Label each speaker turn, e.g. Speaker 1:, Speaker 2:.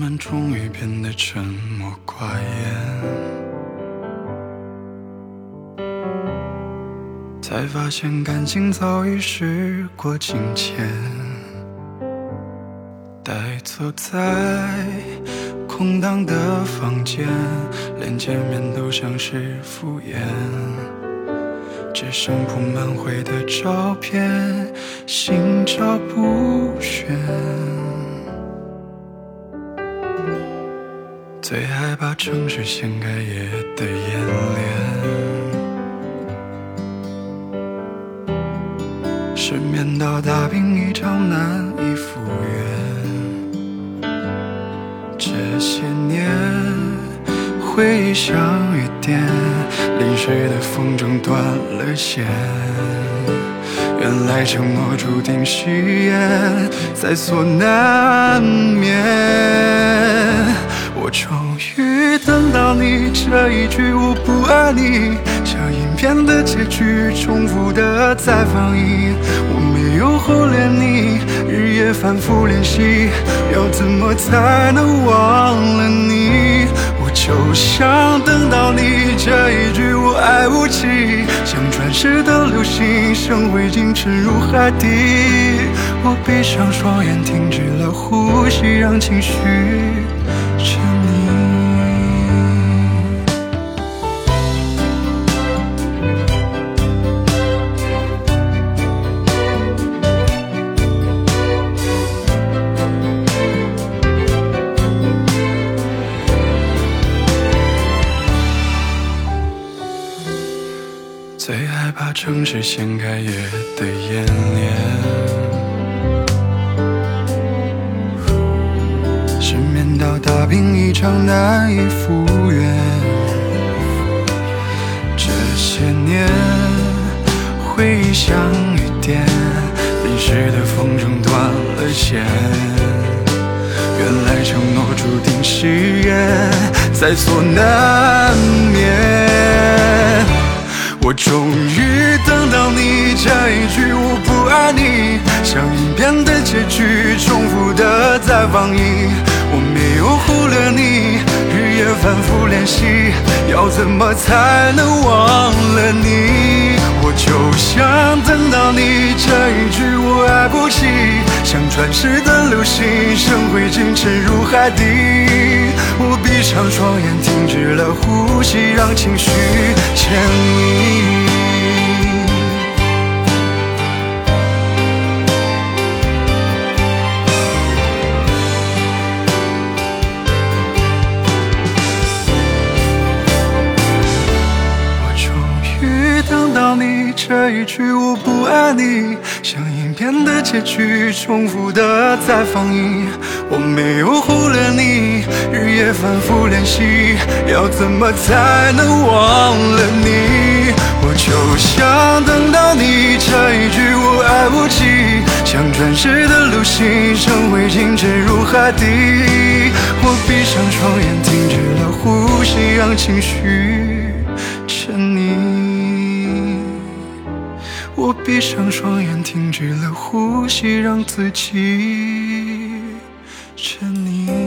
Speaker 1: 们终于变得沉默寡言，才发现感情早已时过境迁。呆坐在空荡的房间，连见面都像是敷衍，只剩铺满灰的照片，心照不宣。最害怕城市掀开夜的眼帘，失眠到大病一场难以复原。这些年回忆像雨点，淋湿的风筝断了线。原来承诺注定誓言，在所难免。这一句我不爱你，像影片的结局，重复的在放映。我没有忽略你，日夜反复练习，要怎么才能忘了你？我就想等到你这一句我爱不起，像转世的流星，像灰烬沉入海底。我闭上双眼，停止了呼吸，让情绪沉。最害怕城市掀开夜的演练。失眠到大病一场，难以复原。这些年回忆像雨点，淋湿的风筝断了线。原来承诺注定誓言，在所难免。我终于等到你这一句我不爱你，像影片的结局，重复的在放映。我没有忽略你，日夜反复练习，要怎么才能忘了你？我就想等到你这一句我爱不起，像转世的流星，像灰烬沉入海底。我闭上双眼，停止了呼吸，让情绪牵引。到你这一句我不爱你，像影片的结局，重复的在放映。我没有忽略你，日夜反复练习，要怎么才能忘了你？我就想等到你这一句我爱不起，像转世的流星，成灰烬沉入海底。我闭上双眼，停止了呼吸，让情绪我闭上双眼，停止了呼吸，让自己沉溺。